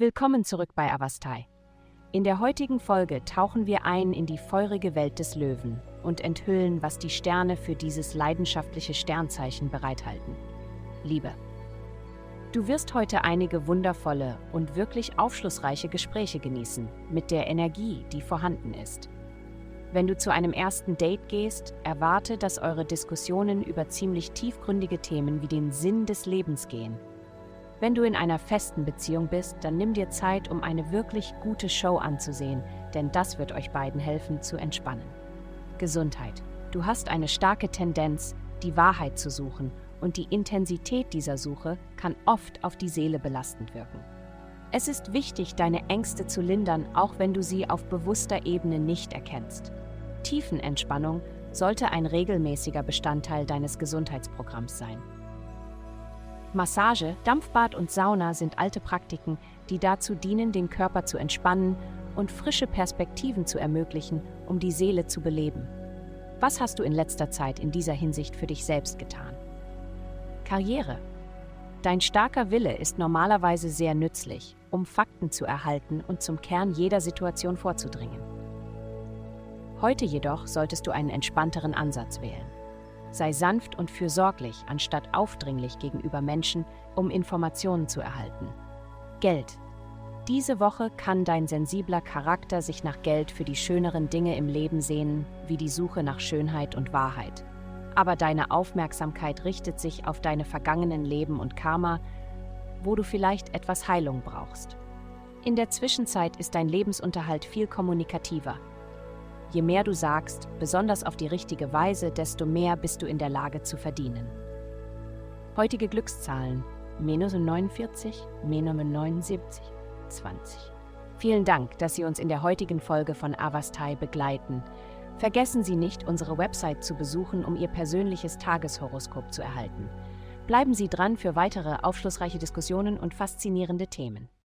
Willkommen zurück bei Avastai. In der heutigen Folge tauchen wir ein in die feurige Welt des Löwen und enthüllen, was die Sterne für dieses leidenschaftliche Sternzeichen bereithalten. Liebe. Du wirst heute einige wundervolle und wirklich aufschlussreiche Gespräche genießen, mit der Energie, die vorhanden ist. Wenn du zu einem ersten Date gehst, erwarte, dass eure Diskussionen über ziemlich tiefgründige Themen wie den Sinn des Lebens gehen. Wenn du in einer festen Beziehung bist, dann nimm dir Zeit, um eine wirklich gute Show anzusehen, denn das wird euch beiden helfen zu entspannen. Gesundheit. Du hast eine starke Tendenz, die Wahrheit zu suchen, und die Intensität dieser Suche kann oft auf die Seele belastend wirken. Es ist wichtig, deine Ängste zu lindern, auch wenn du sie auf bewusster Ebene nicht erkennst. Tiefenentspannung sollte ein regelmäßiger Bestandteil deines Gesundheitsprogramms sein. Massage, Dampfbad und Sauna sind alte Praktiken, die dazu dienen, den Körper zu entspannen und frische Perspektiven zu ermöglichen, um die Seele zu beleben. Was hast du in letzter Zeit in dieser Hinsicht für dich selbst getan? Karriere. Dein starker Wille ist normalerweise sehr nützlich, um Fakten zu erhalten und zum Kern jeder Situation vorzudringen. Heute jedoch solltest du einen entspannteren Ansatz wählen. Sei sanft und fürsorglich, anstatt aufdringlich gegenüber Menschen, um Informationen zu erhalten. Geld. Diese Woche kann dein sensibler Charakter sich nach Geld für die schöneren Dinge im Leben sehnen, wie die Suche nach Schönheit und Wahrheit. Aber deine Aufmerksamkeit richtet sich auf deine vergangenen Leben und Karma, wo du vielleicht etwas Heilung brauchst. In der Zwischenzeit ist dein Lebensunterhalt viel kommunikativer. Je mehr du sagst, besonders auf die richtige Weise, desto mehr bist du in der Lage zu verdienen. Heutige Glückszahlen: minus 49, minus 79, 20. Vielen Dank, dass Sie uns in der heutigen Folge von Avastai begleiten. Vergessen Sie nicht, unsere Website zu besuchen, um Ihr persönliches Tageshoroskop zu erhalten. Bleiben Sie dran für weitere aufschlussreiche Diskussionen und faszinierende Themen.